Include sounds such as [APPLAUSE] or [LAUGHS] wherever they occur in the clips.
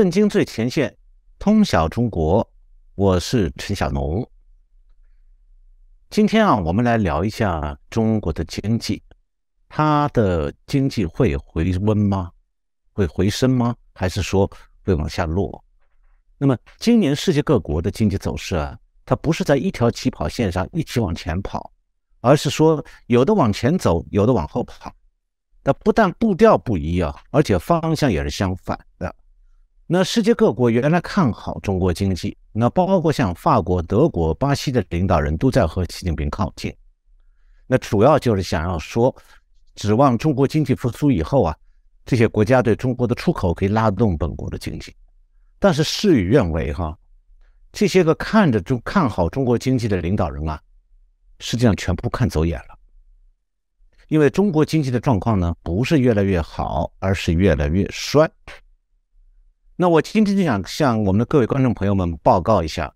震惊最前线，通晓中国，我是陈小农。今天啊，我们来聊一下中国的经济，它的经济会回温吗？会回升吗？还是说会往下落？那么今年世界各国的经济走势啊，它不是在一条起跑线上一起往前跑，而是说有的往前走，有的往后跑。那不但步调不一样，而且方向也是相反的。那世界各国原来看好中国经济，那包括像法国、德国、巴西的领导人都在和习近平靠近。那主要就是想要说，指望中国经济复苏以后啊，这些国家对中国的出口可以拉动本国的经济。但是事与愿违哈，这些个看着中看好中国经济的领导人啊，实际上全部看走眼了。因为中国经济的状况呢，不是越来越好，而是越来越衰。那我今天就想向我们的各位观众朋友们报告一下，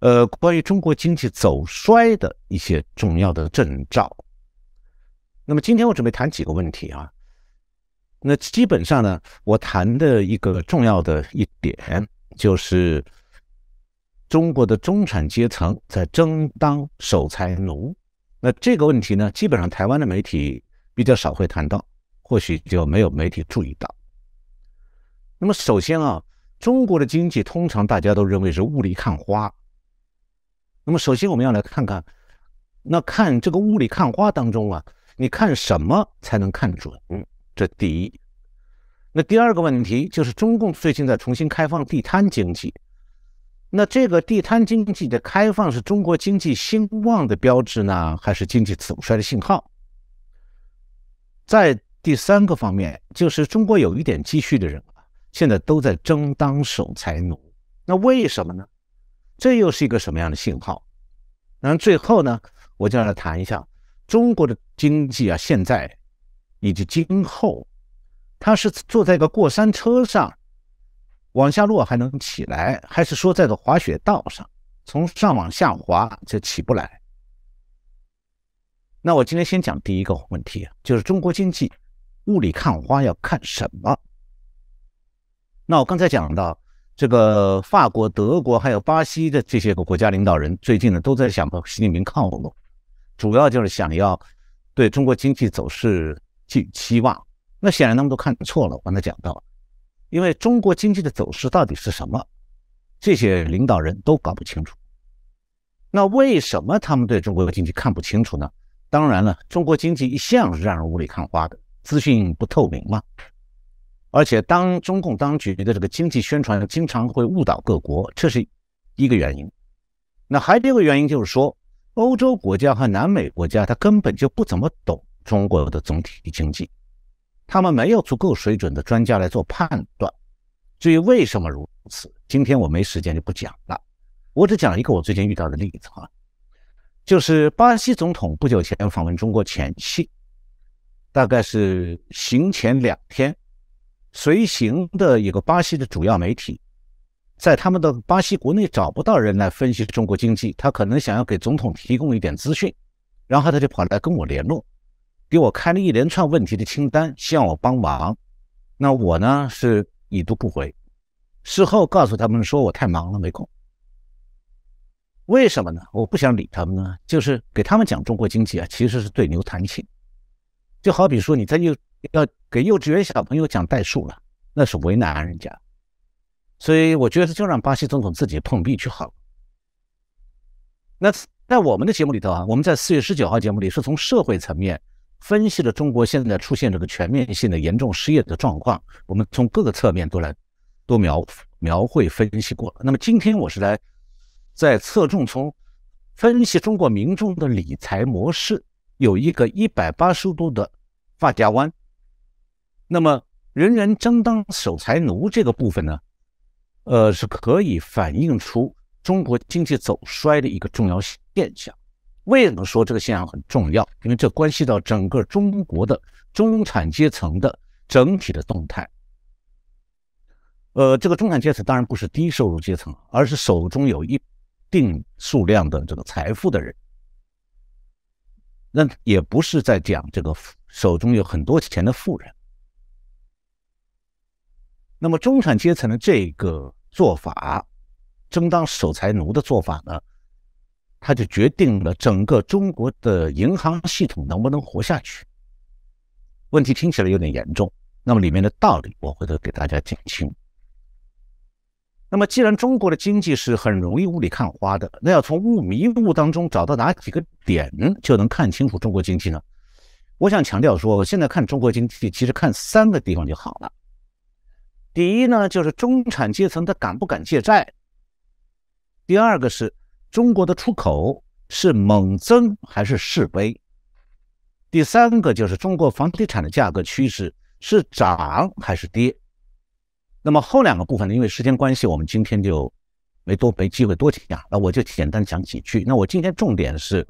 呃，关于中国经济走衰的一些重要的征兆。那么今天我准备谈几个问题啊。那基本上呢，我谈的一个重要的一点就是中国的中产阶层在争当守财奴。那这个问题呢，基本上台湾的媒体比较少会谈到，或许就没有媒体注意到。那么首先啊，中国的经济通常大家都认为是雾里看花。那么首先我们要来看看，那看这个雾里看花当中啊，你看什么才能看准？这第一。那第二个问题就是中共最近在重新开放地摊经济。那这个地摊经济的开放是中国经济兴旺的标志呢，还是经济走衰的信号？在第三个方面，就是中国有一点积蓄的人，现在都在争当守财奴。那为什么呢？这又是一个什么样的信号？那最后呢，我就要来谈一下中国的经济啊，现在以及今后，它是坐在一个过山车上。往下落还能起来，还是说在个滑雪道上，从上往下滑就起不来？那我今天先讲第一个问题，就是中国经济雾里看花要看什么？那我刚才讲到这个法国、德国还有巴西的这些个国家领导人，最近呢都在想和习近平靠拢，主要就是想要对中国经济走势寄予期望。那显然他们都看错了，我刚才讲到。因为中国经济的走势到底是什么，这些领导人都搞不清楚。那为什么他们对中国经济看不清楚呢？当然了，中国经济一向是让人雾里看花的，资讯不透明嘛。而且，当中共当局的这个经济宣传经常会误导各国，这是一个原因。那还有一个原因就是说，欧洲国家和南美国家他根本就不怎么懂中国的总体经济。他们没有足够水准的专家来做判断。至于为什么如此，今天我没时间就不讲了。我只讲一个我最近遇到的例子哈，就是巴西总统不久前访问中国前夕，大概是行前两天，随行的一个巴西的主要媒体，在他们的巴西国内找不到人来分析中国经济，他可能想要给总统提供一点资讯，然后他就跑来跟我联络。给我开了一连串问题的清单，希望我帮忙。那我呢是已读不回。事后告诉他们说我太忙了，没空。为什么呢？我不想理他们呢。就是给他们讲中国经济啊，其实是对牛弹琴。就好比说你在又要给幼稚园小朋友讲代数了，那是为难人家。所以我觉得就让巴西总统自己碰壁就好了。那在我们的节目里头啊，我们在四月十九号节目里是从社会层面。分析了中国现在出现这个全面性的严重失业的状况，我们从各个侧面都来都描描绘分析过了。那么今天我是来在侧重从分析中国民众的理财模式有一个一百八十度的发夹弯。那么人人争当守财奴这个部分呢，呃，是可以反映出中国经济走衰的一个重要现象。为什么说这个现象很重要？因为这关系到整个中国的中产阶层的整体的动态。呃，这个中产阶层当然不是低收入阶层，而是手中有一定数量的这个财富的人。那也不是在讲这个手中有很多钱的富人。那么中产阶层的这个做法，争当守财奴的做法呢，它就决定了整个中国的银行系统能不能活下去。问题听起来有点严重，那么里面的道理我回头给大家讲清。那么既然中国的经济是很容易雾里看花的，那要从雾迷雾当中找到哪几个点就能看清楚中国经济呢？我想强调说，现在看中国经济，其实看三个地方就好了。第一呢，就是中产阶层他敢不敢借债；第二个是中国的出口是猛增还是式微；第三个就是中国房地产的价格趋势是涨还是跌。那么后两个部分呢，因为时间关系，我们今天就没多没机会多讲，那我就简单讲几句。那我今天重点是，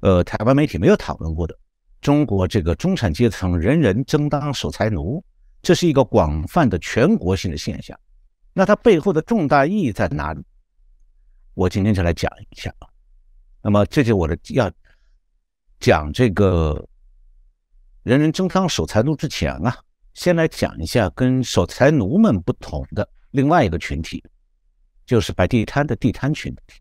呃，台湾媒体没有讨论过的，中国这个中产阶层人人争当守财奴。这是一个广泛的全国性的现象，那它背后的重大意义在哪里？我今天就来讲一下啊。那么，这就我的要讲这个人人争当守财奴之前啊，先来讲一下跟守财奴们不同的另外一个群体，就是摆地摊的地摊群体。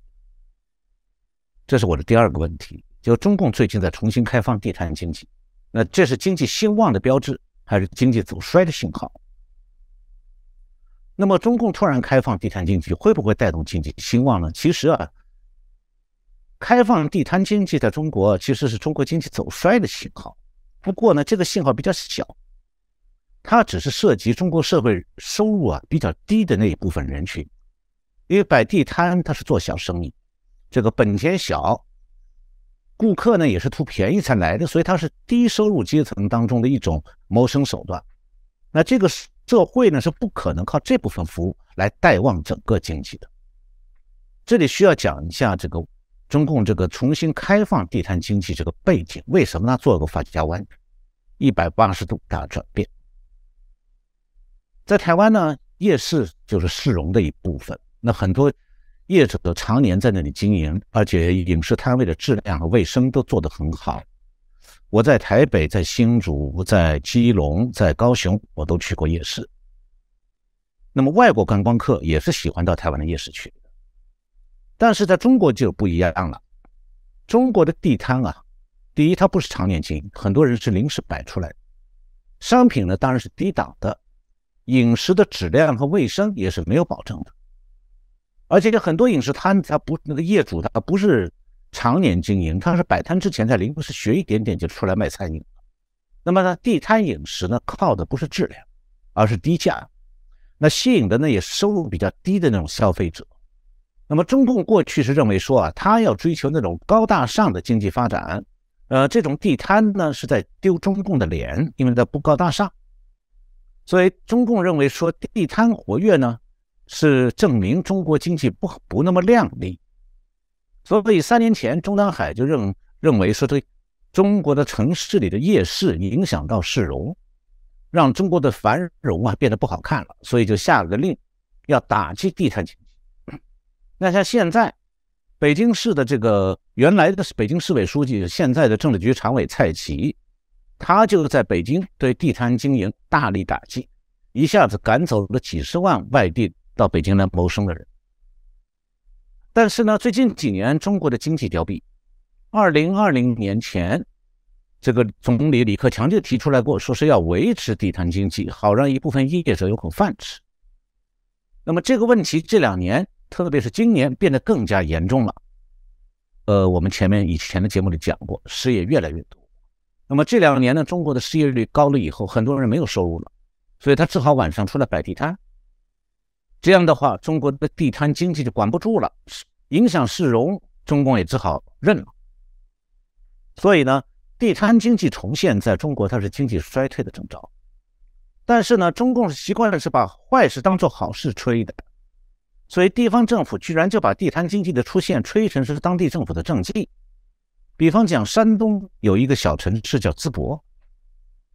这是我的第二个问题，就中共最近在重新开放地摊经济，那这是经济兴旺的标志。还是经济走衰的信号。那么，中共突然开放地摊经济，会不会带动经济兴旺呢？其实啊，开放地摊经济在中国其实是中国经济走衰的信号。不过呢，这个信号比较小，它只是涉及中国社会收入啊比较低的那一部分人群。因为摆地摊它是做小生意，这个本钱小。顾客呢也是图便宜才来的，所以它是低收入阶层当中的一种谋生手段。那这个社会呢是不可能靠这部分服务来带旺整个经济的。这里需要讲一下这个中共这个重新开放地摊经济这个背景，为什么呢？做个发家弯，一百八十度大转变。在台湾呢，夜市就是市容的一部分，那很多。业者常年在那里经营，而且饮食摊位的质量和卫生都做得很好。我在台北、在新竹、在基隆、在高雄，我都去过夜市。那么外国观光客也是喜欢到台湾的夜市去，但是在中国就不一样了。中国的地摊啊，第一它不是常年经营，很多人是临时摆出来的。商品呢当然是低档的，饮食的质量和卫生也是没有保证的。而且很多饮食摊，他不那个业主，他不是常年经营，他是摆摊之前在临时学一点点就出来卖餐饮。那么呢，地摊饮食呢，靠的不是质量，而是低价，那吸引的呢也是收入比较低的那种消费者。那么中共过去是认为说啊，他要追求那种高大上的经济发展，呃，这种地摊呢是在丢中共的脸，因为它不高大上。所以中共认为说地摊活跃呢。是证明中国经济不不那么靓丽，所以三年前中南海就认认为说，这中国的城市里的夜市影响到市容，让中国的繁荣啊变得不好看了，所以就下了个令，要打击地摊经济。[COUGHS] 那像现在北京市的这个原来的北京市委书记，现在的政治局常委蔡奇，他就在北京对地摊经营大力打击，一下子赶走了几十万外地。到北京来谋生的人，但是呢，最近几年中国的经济凋敝。二零二零年前，这个总理李克强就提出来过，说是要维持地摊经济，好让一部分业者有口饭吃。那么这个问题这两年，特别是今年变得更加严重了。呃，我们前面以前的节目里讲过，失业越来越多。那么这两年呢，中国的失业率高了以后，很多人没有收入了，所以他只好晚上出来摆地摊。这样的话，中国的地摊经济就管不住了，影响市容，中共也只好认了。所以呢，地摊经济重现在中国，它是经济衰退的征兆。但是呢，中共是习惯了是把坏事当做好事吹的，所以地方政府居然就把地摊经济的出现吹成是当地政府的政绩。比方讲，山东有一个小城市叫淄博，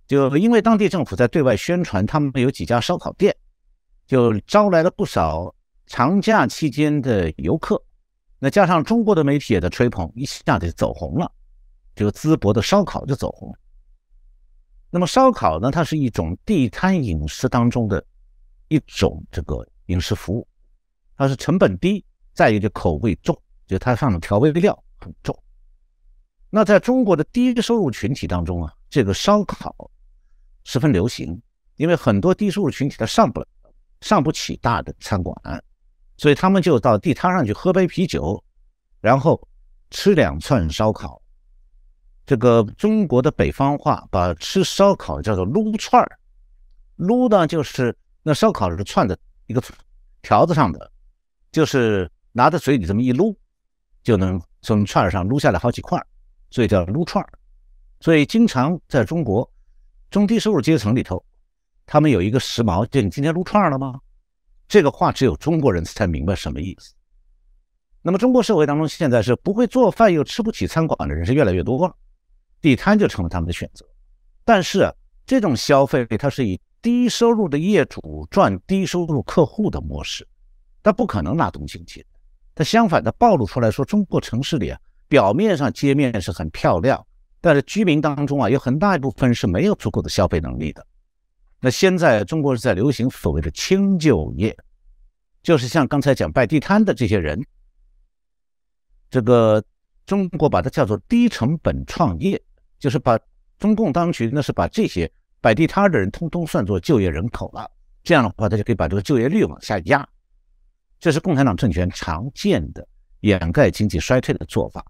就因为当地政府在对外宣传，他们有几家烧烤店。就招来了不少长假期间的游客，那加上中国的媒体也在吹捧，一下子就走红了。这个淄博的烧烤就走红了。那么烧烤呢，它是一种地摊饮食当中的一种这个饮食服务，它是成本低，再一个就口味重，就它上的调味料很重。那在中国的低收入群体当中啊，这个烧烤十分流行，因为很多低收入群体他上不了、上不起大的餐馆，所以他们就到地摊上去喝杯啤酒，然后吃两串烧烤。这个中国的北方话把吃烧烤叫做撸串儿，撸呢就是那烧烤是串的一个条子上的，就是拿在嘴里这么一撸，就能从串上撸下来好几块，所以叫撸串儿。所以经常在中国中低收入阶层里头，他们有一个时髦，就你今天撸串了吗？这个话只有中国人才明白什么意思。那么中国社会当中现在是不会做饭又吃不起餐馆的人是越来越多了。地摊就成了他们的选择，但是这种消费它是以低收入的业主赚低收入客户的模式，它不可能拉动经济。它相反的暴露出来说，中国城市里啊，表面上街面是很漂亮，但是居民当中啊，有很大一部分是没有足够的消费能力的。那现在中国是在流行所谓的轻就业，就是像刚才讲摆地摊的这些人，这个中国把它叫做低成本创业。就是把中共当局那是把这些摆地摊的人通通算作就业人口了，这样的话他就可以把这个就业率往下压，这是共产党政权常见的掩盖经济衰退的做法。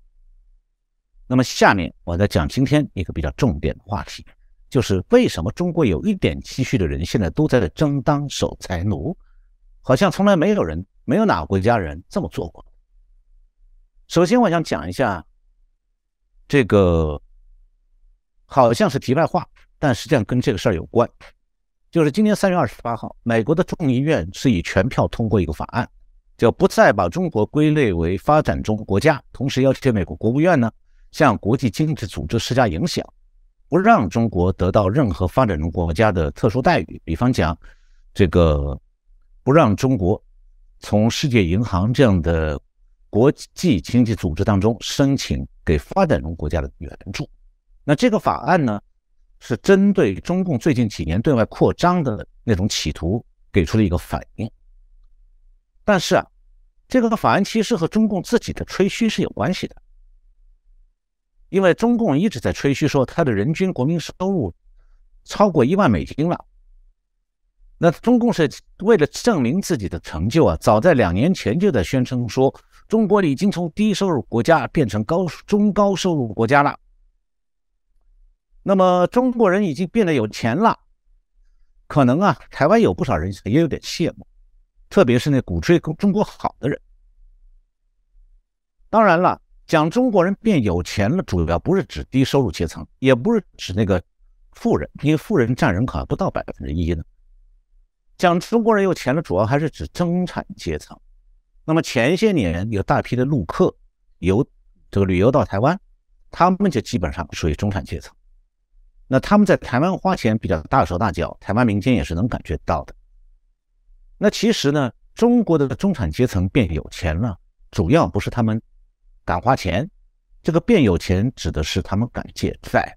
那么下面我再讲今天一个比较重点的话题，就是为什么中国有一点积蓄的人现在都在争当守财奴，好像从来没有人没有哪个国家人这么做过。首先我想讲一下这个。好像是题外话，但实际上跟这个事儿有关。就是今年三月二十八号，美国的众议院是以全票通过一个法案，就不再把中国归类为发展中国家，同时要求美国国务院呢向国际经济组织施加影响，不让中国得到任何发展中国家的特殊待遇。比方讲，这个不让中国从世界银行这样的国际经济组织当中申请给发展中国家的援助。那这个法案呢，是针对中共最近几年对外扩张的那种企图给出了一个反应。但是啊，这个法案其实和中共自己的吹嘘是有关系的，因为中共一直在吹嘘说它的人均国民收入超过一万美金了。那中共是为了证明自己的成就啊，早在两年前就在宣称说，中国已经从低收入国家变成高中高收入国家了。那么中国人已经变得有钱了，可能啊，台湾有不少人也有点羡慕，特别是那鼓吹中国好的人。当然了，讲中国人变有钱了，主要不是指低收入阶层，也不是指那个富人，因为富人占人口还不到百分之一呢。讲中国人有钱了，主要还是指中产阶层。那么前些年有大批的陆客游这个旅游到台湾，他们就基本上属于中产阶层。那他们在台湾花钱比较大手大脚，台湾民间也是能感觉到的。那其实呢，中国的中产阶层变有钱了，主要不是他们敢花钱，这个变有钱指的是他们敢借债，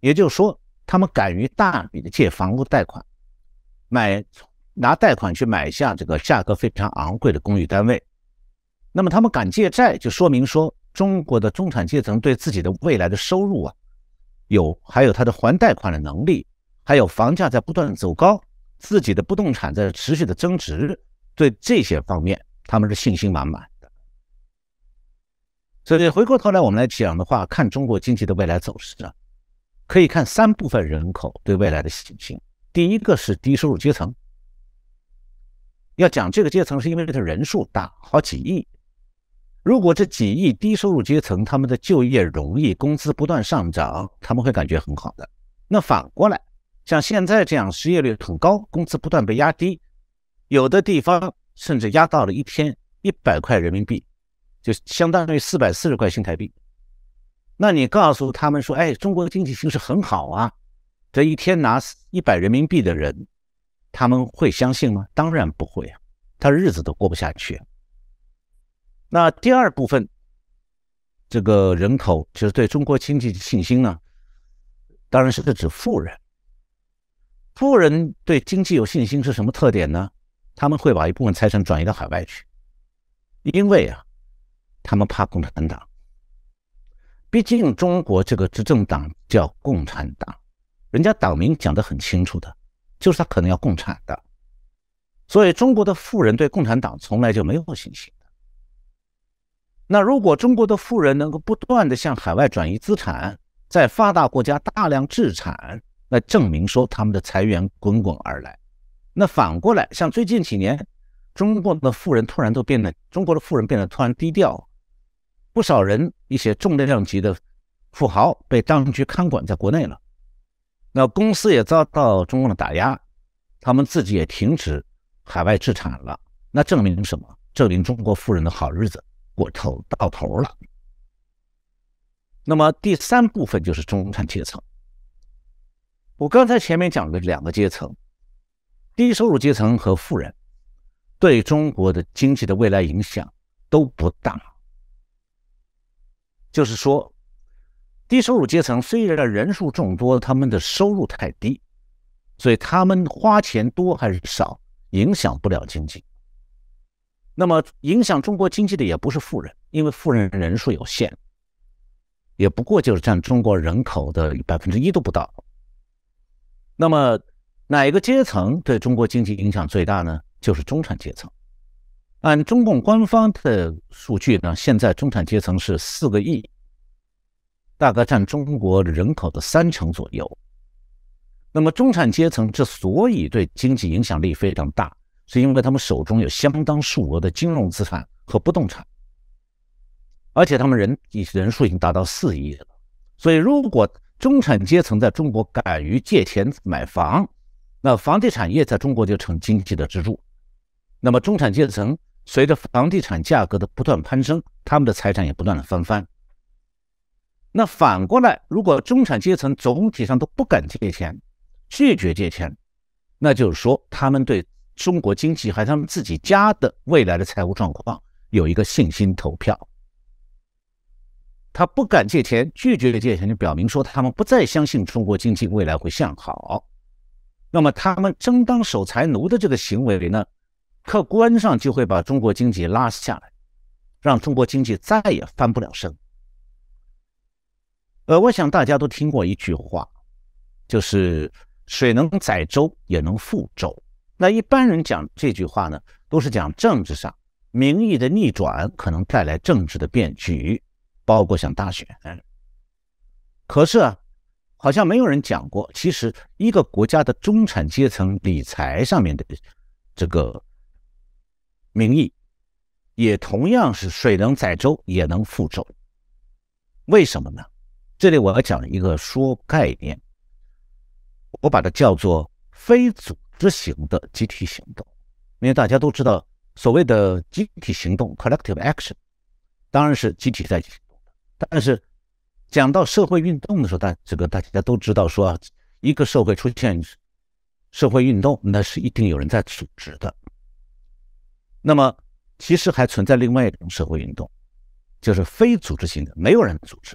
也就是说，他们敢于大笔的借房屋贷款，买拿贷款去买下这个价格非常昂贵的公寓单位。那么他们敢借债，就说明说中国的中产阶层对自己的未来的收入啊。有，还有他的还贷款的能力，还有房价在不断走高，自己的不动产在持续的增值，对这些方面他们是信心满满。所以回过头来我们来讲的话，看中国经济的未来走势啊，可以看三部分人口对未来的信心。第一个是低收入阶层，要讲这个阶层是因为它人数大，好几亿。如果这几亿低收入阶层他们的就业容易，工资不断上涨，他们会感觉很好的。那反过来，像现在这样失业率很高，工资不断被压低，有的地方甚至压到了一天一百块人民币，就相当于四百四十块新台币。那你告诉他们说：“哎，中国经济形势很好啊，这一天拿一百人民币的人，他们会相信吗？当然不会啊，他日子都过不下去。”那第二部分，这个人口就是对中国经济的信心呢，当然是指富人。富人对经济有信心是什么特点呢？他们会把一部分财产转移到海外去，因为啊，他们怕共产党。毕竟中国这个执政党叫共产党，人家党名讲得很清楚的，就是他可能要共产的。所以中国的富人对共产党从来就没有信心的。那如果中国的富人能够不断的向海外转移资产，在发达国家大量置产，那证明说他们的财源滚滚而来。那反过来，像最近几年，中国的富人突然都变得，中国的富人变得突然低调，不少人一些重量级的富豪被当局看管在国内了，那公司也遭到中共的打压，他们自己也停止海外置产了。那证明什么？证明中国富人的好日子过头到头了。那么第三部分就是中产阶层。我刚才前面讲的两个阶层，低收入阶层和富人，对中国的经济的未来影响都不大。就是说，低收入阶层虽然人数众多，他们的收入太低，所以他们花钱多还是少，影响不了经济。那么影响中国经济的也不是富人，因为富人人数有限。也不过就是占中国人口的百分之一都不到。那么哪个阶层对中国经济影响最大呢？就是中产阶层。按中共官方的数据呢，现在中产阶层是四个亿，大概占中国人口的三成左右。那么中产阶层之所以对经济影响力非常大，是因为他们手中有相当数额的金融资产和不动产。而且他们人人数已经达到四亿了，所以如果中产阶层在中国敢于借钱买房，那房地产业在中国就成经济的支柱。那么中产阶层随着房地产价格的不断攀升，他们的财产也不断的翻番。那反过来，如果中产阶层总体上都不敢借钱，拒绝借钱，那就是说他们对中国经济还有他们自己家的未来的财务状况有一个信心投票。他不敢借钱，拒绝借钱，就表明说他们不再相信中国经济未来会向好。那么，他们争当守财奴的这个行为呢，客观上就会把中国经济拉下来，让中国经济再也翻不了身。呃，我想大家都听过一句话，就是“水能载舟，也能覆舟”。那一般人讲这句话呢，都是讲政治上民意的逆转可能带来政治的变局。包括像大选，可是啊，好像没有人讲过，其实一个国家的中产阶层理财上面的这个民意，也同样是水能载舟，也能覆舟。为什么呢？这里我要讲一个说概念，我把它叫做非组织型的集体行动，因为大家都知道，所谓的集体行动 （collective action） 当然是集体在行动。但是，讲到社会运动的时候，大这个大家都知道，说一个社会出现社会运动，那是一定有人在组织的。那么，其实还存在另外一种社会运动，就是非组织性的，没有人组织。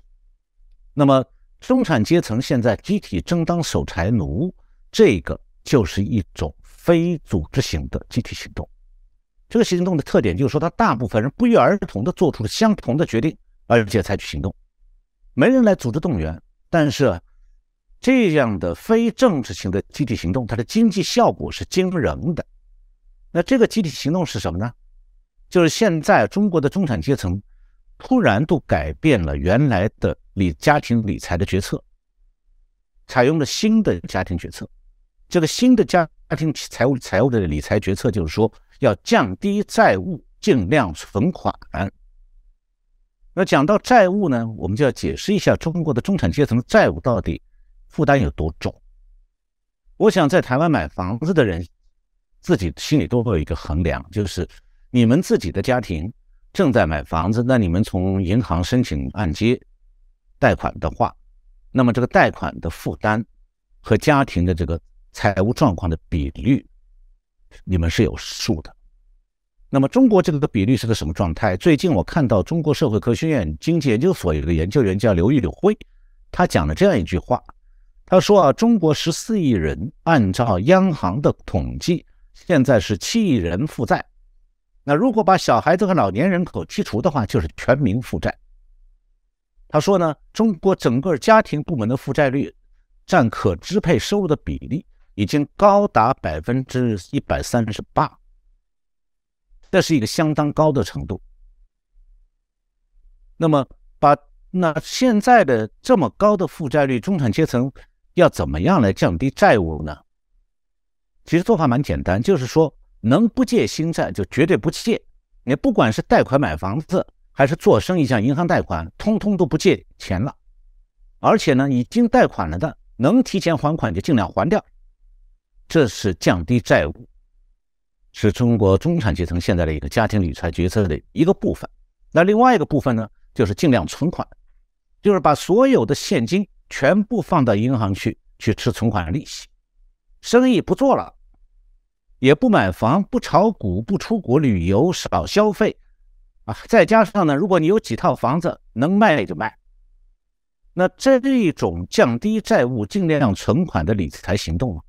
那么，中产阶层现在集体争当守财奴，这个就是一种非组织型的集体行动。这个行动的特点就是说，他大部分人不约而同的做出了相同的决定。而且采取行动，没人来组织动员。但是，这样的非政治性的集体行动，它的经济效果是惊人的。那这个集体行动是什么呢？就是现在中国的中产阶层突然都改变了原来的理家庭理财的决策，采用了新的家庭决策。这个新的家家庭财务财务的理财决策就是说，要降低债务，尽量存款。那讲到债务呢，我们就要解释一下中国的中产阶层债务到底负担有多重。我想在台湾买房子的人自己心里都会有一个衡量，就是你们自己的家庭正在买房子，那你们从银行申请按揭贷款的话，那么这个贷款的负担和家庭的这个财务状况的比率，你们是有数的。那么中国这个的比率是个什么状态？最近我看到中国社会科学院经济研究所有一个研究员叫刘玉柳辉，他讲了这样一句话，他说啊，中国十四亿人，按照央行的统计，现在是七亿人负债。那如果把小孩子和老年人口剔除的话，就是全民负债。他说呢，中国整个家庭部门的负债率占可支配收入的比例已经高达百分之一百三十八，这是一个相当高的程度。那么，把那现在的这么高的负债率，中产阶层要怎么样来降低债务呢？其实做法蛮简单，就是说能不借新债就绝对不借，你不管是贷款买房子。还是做生意，向银行贷款，通通都不借钱了。而且呢，已经贷款了的，能提前还款就尽量还掉。这是降低债务，是中国中产阶层现在的一个家庭理财决策的一个部分。那另外一个部分呢，就是尽量存款，就是把所有的现金全部放到银行去，去吃存款利息。生意不做了，也不买房，不炒股，不出国旅游，少消费。啊再加上呢，如果你有几套房子能卖就卖，那这一种降低债务、尽量存款的理财行动，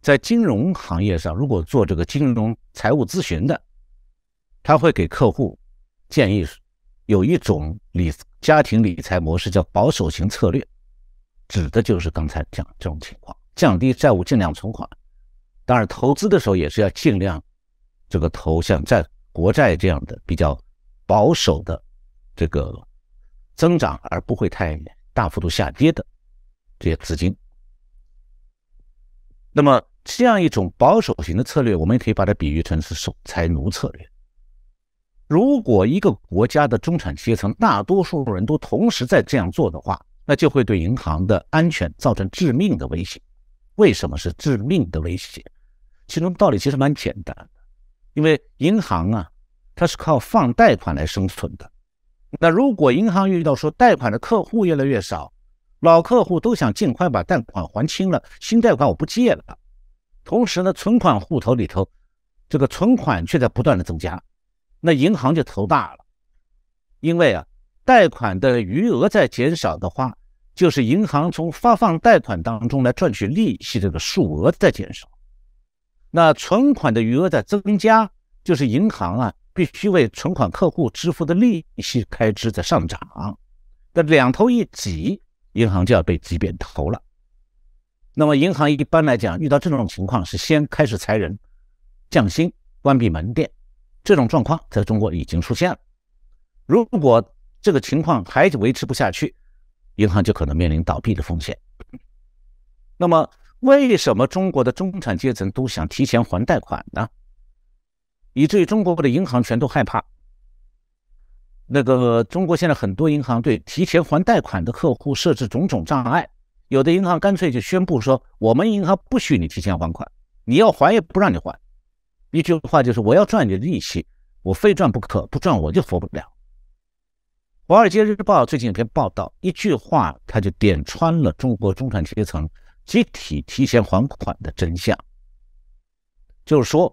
在金融行业上，如果做这个金融财务咨询的，他会给客户建议有一种理家庭理财模式叫保守型策略，指的就是刚才讲这种情况，降低债务、尽量存款。当然，投资的时候也是要尽量这个投像债、国债这样的比较。保守的这个增长，而不会太大幅度下跌的这些资金。那么，这样一种保守型的策略，我们也可以把它比喻成是守财奴策略。如果一个国家的中产阶层大多数人都同时在这样做的话，那就会对银行的安全造成致命的威胁。为什么是致命的威胁？其中道理其实蛮简单的，因为银行啊。它是靠放贷款来生存的。那如果银行遇到说贷款的客户越来越少，老客户都想尽快把贷款还清了，新贷款我不借了。同时呢，存款户头里头这个存款却在不断的增加，那银行就头大了。因为啊，贷款的余额在减少的话，就是银行从发放贷款当中来赚取利息这个数额在减少。那存款的余额在增加，就是银行啊。必须为存款客户支付的利息开支在上涨，那两头一挤，银行就要被挤扁头了。那么，银行一般来讲遇到这种情况是先开始裁人、降薪、关闭门店，这种状况在中国已经出现了。如果这个情况还维持不下去，银行就可能面临倒闭的风险。那么，为什么中国的中产阶层都想提前还贷款呢？以至于中国的银行全都害怕。那个中国现在很多银行对提前还贷款的客户设置种种障碍，有的银行干脆就宣布说：“我们银行不许你提前还款，你要还也不让你还。”一句话就是：“我要赚你的利息，我非赚不可，不赚我就活不了。”《华尔街日报》最近有篇报道，一句话他就点穿了中国中产阶层集体提前还款的真相，就是说。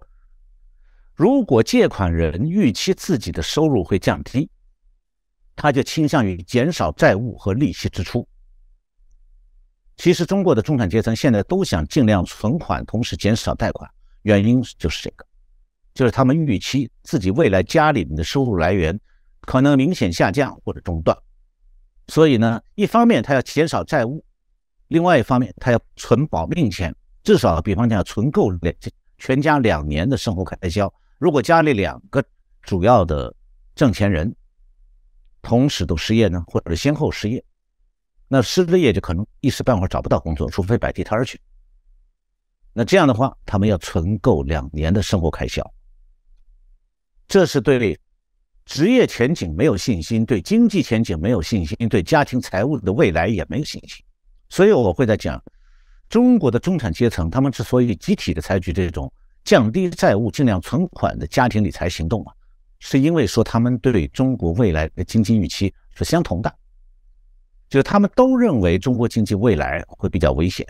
如果借款人预期自己的收入会降低，他就倾向于减少债务和利息支出。其实，中国的中产阶层现在都想尽量存款，同时减少贷款，原因就是这个，就是他们预期自己未来家里面的收入来源可能明显下降或者中断，所以呢，一方面他要减少债务，另外一方面他要存保命钱，至少比方讲存够两全家两年的生活开销。如果家里两个主要的挣钱人同时都失业呢，或者先后失业，那失了业就可能一时半会儿找不到工作，除非摆地摊儿去。那这样的话，他们要存够两年的生活开销，这是对职业前景没有信心，对经济前景没有信心，对家庭财务的未来也没有信心。所以我会在讲中国的中产阶层，他们之所以集体的采取这种。降低债务、尽量存款的家庭理财行动啊，是因为说他们对中国未来的经济预期是相同的，就是他们都认为中国经济未来会比较危险。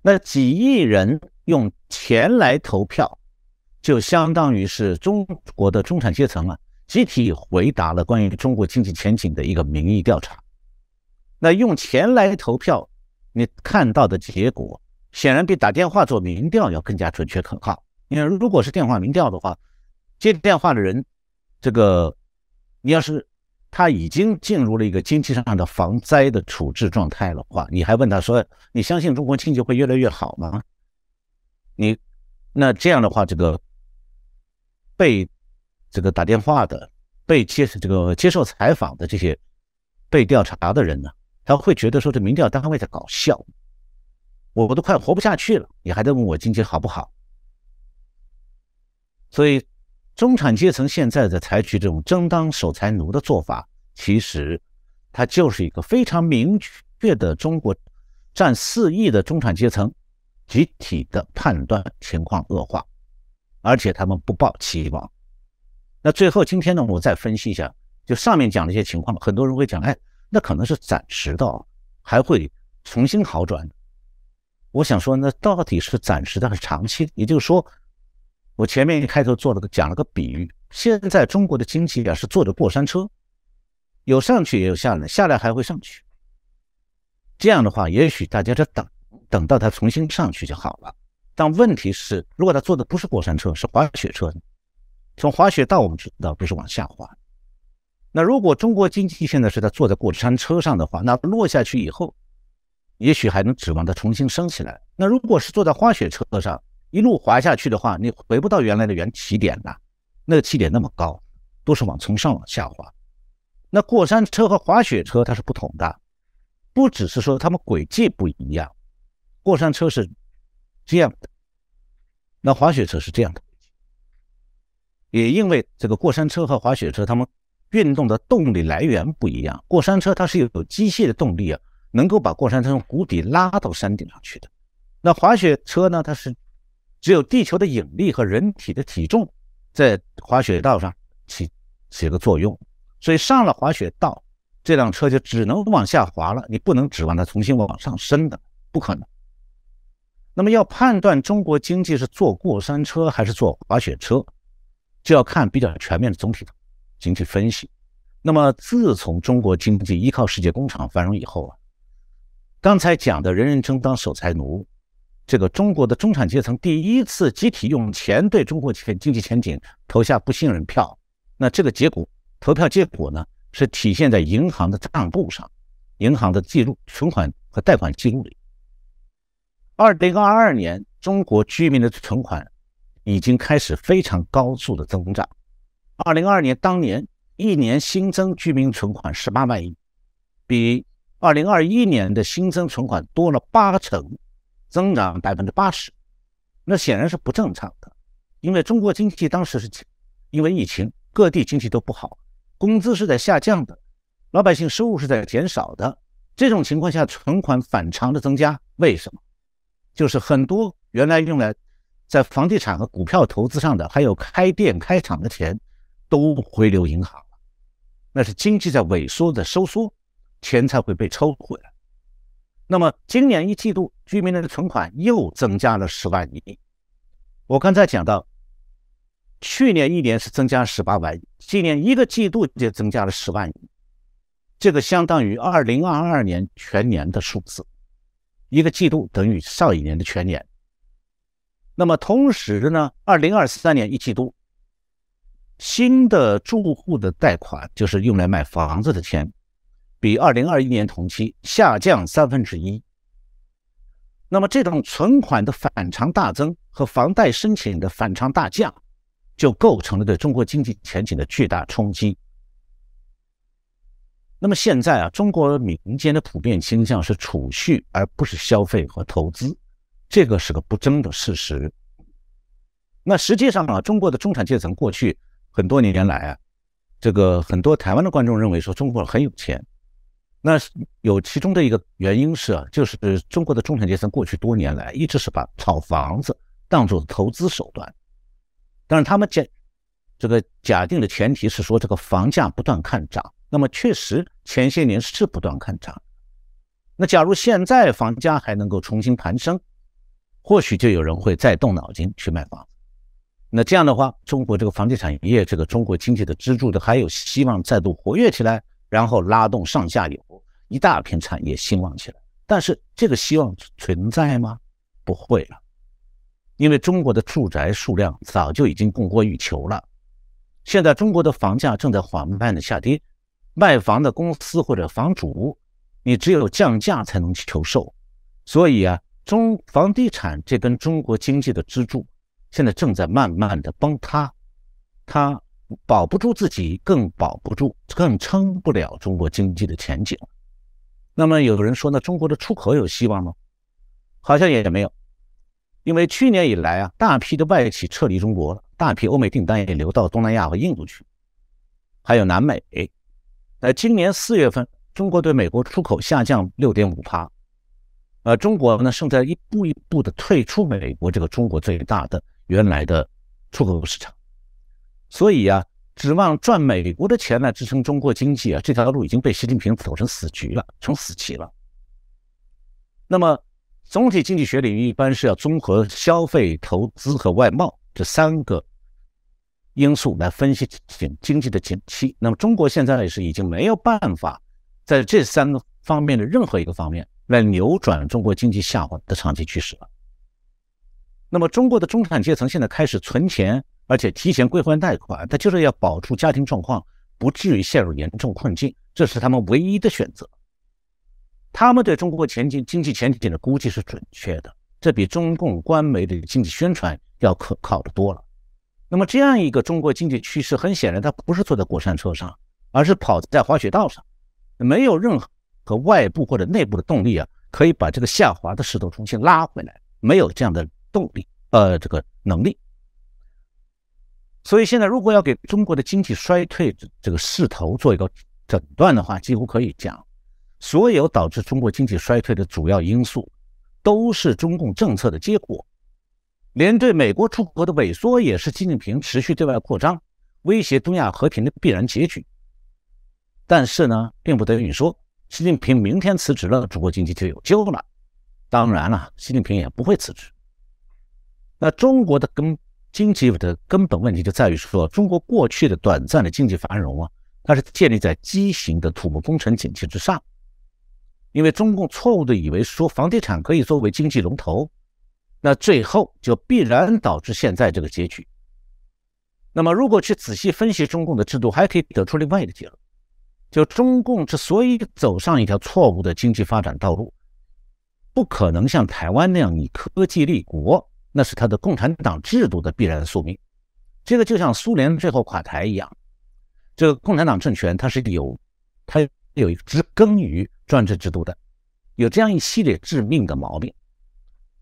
那几亿人用钱来投票，就相当于是中国的中产阶层啊，集体回答了关于中国经济前景的一个民意调查。那用钱来投票，你看到的结果显然比打电话做民调要更加准确可靠。因为如果是电话民调的话，接电话的人，这个你要是他已经进入了一个经济上的防灾的处置状态的话，你还问他说：“你相信中国经济会越来越好吗？”你那这样的话，这个被这个打电话的、被接这个接受采访的这些被调查的人呢，他会觉得说这民调单位在搞笑，我我都快活不下去了，你还在问我经济好不好？所以。中产阶层现在在采取这种争当守财奴的做法，其实它就是一个非常明确的中国占四亿的中产阶层集体的判断情况恶化，而且他们不抱期望。那最后今天呢，我再分析一下，就上面讲的一些情况，很多人会讲，哎，那可能是暂时的，还会重新好转。我想说，那到底是暂时的还是长期的？也就是说。我前面一开头做了个讲了个比喻，现在中国的经济啊是坐着过山车，有上去也有下来，下来还会上去。这样的话，也许大家就等等到它重新上去就好了。但问题是，如果他坐的不是过山车，是滑雪车，从滑雪道我们知道不是往下滑。那如果中国经济现在是在坐在过山车上的话，那落下去以后，也许还能指望它重新升起来。那如果是坐在滑雪车上，一路滑下去的话，你回不到原来的原起点了。那个起点那么高，都是往从上往下滑。那过山车和滑雪车它是不同的，不只是说它们轨迹不一样。过山车是这样的，那滑雪车是这样的。也因为这个过山车和滑雪车，它们运动的动力来源不一样。过山车它是有机械的动力啊，能够把过山车从谷底拉到山顶上去的。那滑雪车呢，它是。只有地球的引力和人体的体重在滑雪道上起起个作用，所以上了滑雪道，这辆车就只能往下滑了。你不能指望它重新往上升的，不可能。那么要判断中国经济是坐过山车还是坐滑雪车，就要看比较全面的总体的经济分析。那么自从中国经济依靠世界工厂繁荣以后啊，刚才讲的人人争当守财奴。这个中国的中产阶层第一次集体用钱对中国前经济前景投下不信任票，那这个结果投票结果呢，是体现在银行的账簿上，银行的记录、存款和贷款记录里。二零二二年，中国居民的存款已经开始非常高速的增长。二零二二年当年一年新增居民存款十八万亿，比二零二一年的新增存款多了八成。增长百分之八十，那显然是不正常的，因为中国经济当时是因为疫情，各地经济都不好，工资是在下降的，老百姓收入是在减少的。这种情况下，存款反常的增加，为什么？就是很多原来用来在房地产和股票投资上的，还有开店开厂的钱，都回流银行了。那是经济在萎缩的收缩，钱才会被抽回来。那么今年一季度居民的存款又增加了十万亿。我刚才讲到，去年一年是增加十八万亿，今年一个季度就增加了十万亿，这个相当于二零二二年全年的数字，一个季度等于上一年的全年。那么同时呢，二零二三年一季度新的住户的贷款，就是用来买房子的钱。比二零二一年同期下降三分之一。那么，这种存款的反常大增和房贷申请的反常大降，就构成了对中国经济前景的巨大冲击。那么现在啊，中国民间的普遍倾向是储蓄，而不是消费和投资，这个是个不争的事实。那实际上啊，中国的中产阶层过去很多年来啊，这个很多台湾的观众认为说中国很有钱。那是有其中的一个原因是啊，就是中国的中产阶层过去多年来一直是把炒房子当做投资手段，但是他们假这个假定的前提是说这个房价不断看涨，那么确实前些年是不断看涨。那假如现在房价还能够重新攀升，或许就有人会再动脑筋去买房。那这样的话，中国这个房地产业这个中国经济的支柱的还有希望再度活跃起来。然后拉动上下游一大片产业兴旺起来，但是这个希望存在吗？不会了，因为中国的住宅数量早就已经供过于求了。现在中国的房价正在缓慢的下跌，卖房的公司或者房主，你只有降价才能求售。所以啊，中房地产这根中国经济的支柱，现在正在慢慢的崩塌，它保不住自己，更保不住，更撑不了中国经济的前景。那么有人说，那中国的出口有希望吗？好像也没有，因为去年以来啊，大批的外企撤离中国了。大批欧美订单也流到东南亚和印度去，还有南美。在今年四月份，中国对美国出口下降六点五帕，呃，中国呢正在一步一步的退出美国这个中国最大的原来的出口市场。所以啊，指望赚美国的钱来支撑中国经济啊，这条路已经被习近平走成死局了，成死棋了。那么，总体经济学领域一般是要综合消费、投资和外贸这三个。因素来分析经经济的景气，那么中国现在也是已经没有办法在这三个方面的任何一个方面来扭转中国经济下滑的长期趋势了。那么中国的中产阶层现在开始存钱，而且提前归还贷款，他就是要保住家庭状况不至于陷入严重困境，这是他们唯一的选择。他们对中国前景经济前景的估计是准确的，这比中共官媒的经济宣传要可靠的多了。那么这样一个中国经济趋势，很显然它不是坐在过山车上，而是跑在滑雪道上，没有任何外部或者内部的动力啊，可以把这个下滑的势头重新拉回来，没有这样的动力，呃，这个能力。所以现在如果要给中国的经济衰退这个势头做一个诊断的话，几乎可以讲，所有导致中国经济衰退的主要因素，都是中共政策的结果。连对美国出口的萎缩也是习近平持续对外扩张、威胁东亚和平的必然结局。但是呢，并不等于说习近平明天辞职了，中国经济就有救了。当然了，习近平也不会辞职。那中国的根经济的根本问题就在于说，中国过去的短暂的经济繁荣啊，它是建立在畸形的土木工程景气之上，因为中共错误的以为说房地产可以作为经济龙头。那最后就必然导致现在这个结局。那么，如果去仔细分析中共的制度，还可以得出另外一个结论：就中共之所以走上一条错误的经济发展道路，不可能像台湾那样以科技立国，那是他的共产党制度的必然宿命。这个就像苏联最后垮台一样，这个共产党政权它是有，它有一个植根于专制制度的，有这样一系列致命的毛病。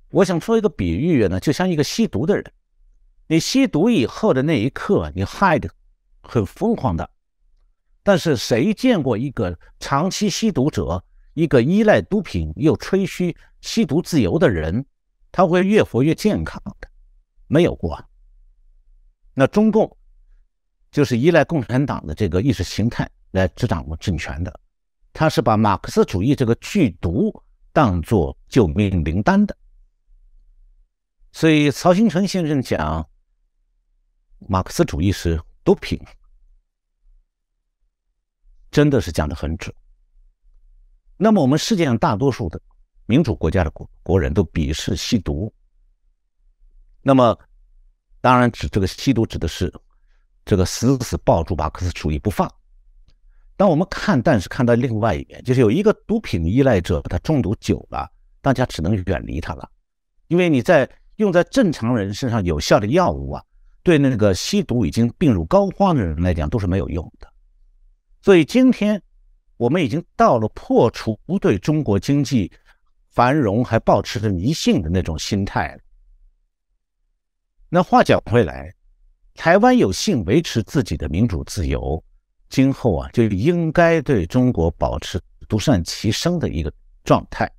我想说一个比喻呢，就像一个吸毒的人，你吸毒以后的那一刻，你害的很疯狂的。但是谁见过一个长期吸毒者，一个依赖毒品又吹嘘吸毒自由的人，他会越活越健康的？没有过。那中共就是依赖共产党的这个意识形态来执掌政权的，他是把马克思主义这个剧毒当做救命灵丹的。所以，曹新成先生讲，马克思主义是毒品，真的是讲的很准。那么，我们世界上大多数的民主国家的国国人都鄙视吸毒。那么，当然指这个吸毒指的是这个死死抱住马克思主义不放。当我们看，但是看到另外一边，就是有一个毒品依赖者，他中毒久了，大家只能远离他了，因为你在。用在正常人身上有效的药物啊，对那个吸毒已经病入膏肓的人来讲都是没有用的。所以今天我们已经到了破除不对中国经济繁荣还保持着迷信的那种心态了。那话讲回来，台湾有幸维持自己的民主自由，今后啊就应该对中国保持独善其身的一个状态。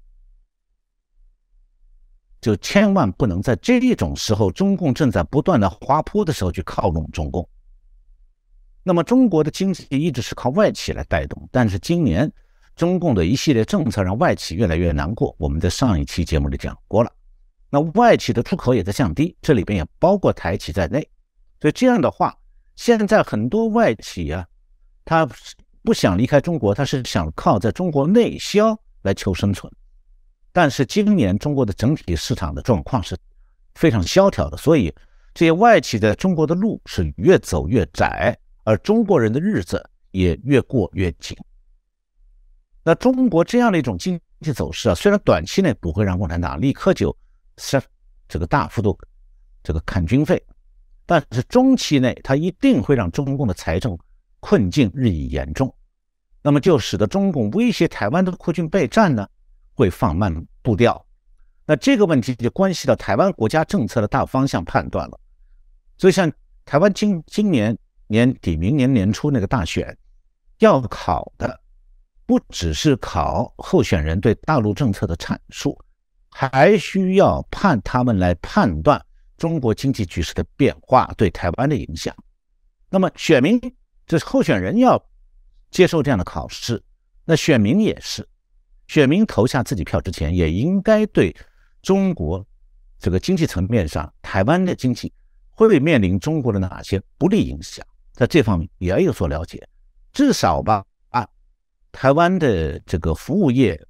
就千万不能在这一种时候，中共正在不断的滑坡的时候去靠拢中共。那么中国的经济一直是靠外企来带动，但是今年中共的一系列政策让外企越来越难过。我们在上一期节目里讲过了，那外企的出口也在降低，这里边也包括台企在内。所以这样的话，现在很多外企啊，他不想离开中国，他是想靠在中国内销来求生存。但是今年中国的整体市场的状况是非常萧条的，所以这些外企在中国的路是越走越窄，而中国人的日子也越过越紧。那中国这样的一种经济走势啊，虽然短期内不会让共产党立刻就删这个大幅度这个砍军费，但是中期内它一定会让中共的财政困境日益严重，那么就使得中共威胁台湾的扩军备战呢？会放慢步调，那这个问题就关系到台湾国家政策的大方向判断了。所以，像台湾今今年年底、明年年初那个大选，要考的不只是考候选人对大陆政策的阐述，还需要判他们来判断中国经济局势的变化对台湾的影响。那么，选民这候选人要接受这样的考试，那选民也是。选民投下自己票之前，也应该对中国这个经济层面上，台湾的经济会面临中国的哪些不利影响，在这方面也要有所了解。至少吧，台湾的这个服务业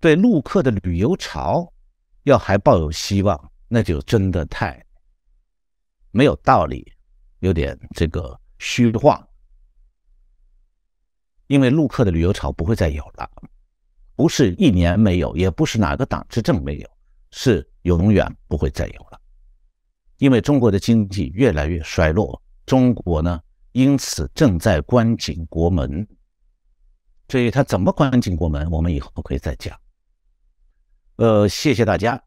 对陆客的旅游潮要还抱有希望，那就真的太没有道理，有点这个虚晃，因为陆客的旅游潮不会再有了。不是一年没有，也不是哪个党执政没有，是永远不会再有了。因为中国的经济越来越衰落，中国呢，因此正在关紧国门。至于他怎么关紧国门，我们以后可以再讲。呃，谢谢大家，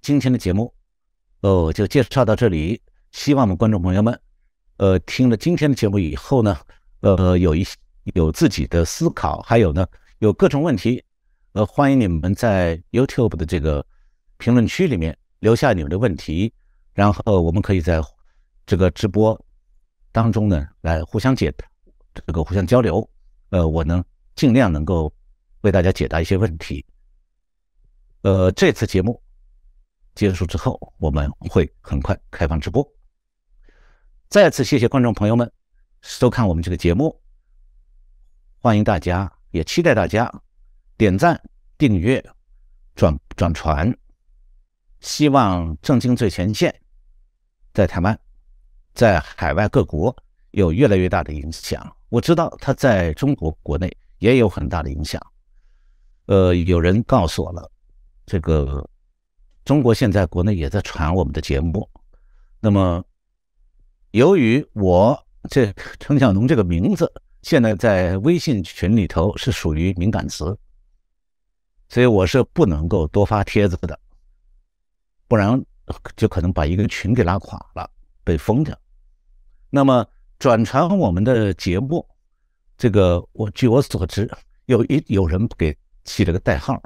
今天的节目，哦，就介绍到这里。希望我们观众朋友们，呃，听了今天的节目以后呢，呃，有一有自己的思考，还有呢。有各种问题，呃，欢迎你们在 YouTube 的这个评论区里面留下你们的问题，然后我们可以在这个直播当中呢来互相解这个互相交流，呃，我呢尽量能够为大家解答一些问题。呃，这次节目结束之后，我们会很快开放直播。再次谢谢观众朋友们收看我们这个节目，欢迎大家。也期待大家点赞、订阅、转转传。希望正经最前线在台湾、在海外各国有越来越大的影响。我知道他在中国国内也有很大的影响。呃，有人告诉我了，这个中国现在国内也在传我们的节目。那么，由于我这 [LAUGHS] 程小农这个名字。现在在微信群里头是属于敏感词，所以我是不能够多发帖子的，不然就可能把一个群给拉垮了，被封掉。那么转传我们的节目，这个我据我所知，有一有人给起了个代号，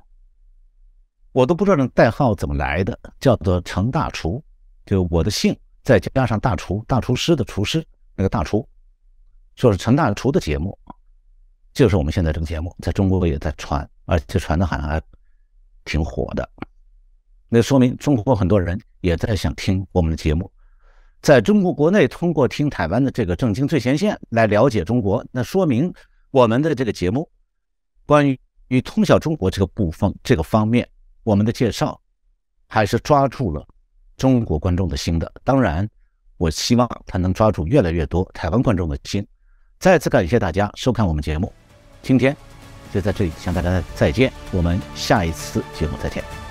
我都不知道那代号怎么来的，叫做程大厨，就我的姓再加上大厨，大厨师的厨师，那个大厨。说是陈大厨的节目，就是我们现在这个节目，在中国也在传，而且传的好像还挺火的。那说明中国很多人也在想听我们的节目，在中国国内通过听台湾的这个正经最前线来了解中国，那说明我们的这个节目关于与通晓中国这个部分这个方面，我们的介绍还是抓住了中国观众的心的。当然，我希望他能抓住越来越多台湾观众的心。再次感谢大家收看我们节目，今天就在这里向大家再见，我们下一次节目再见。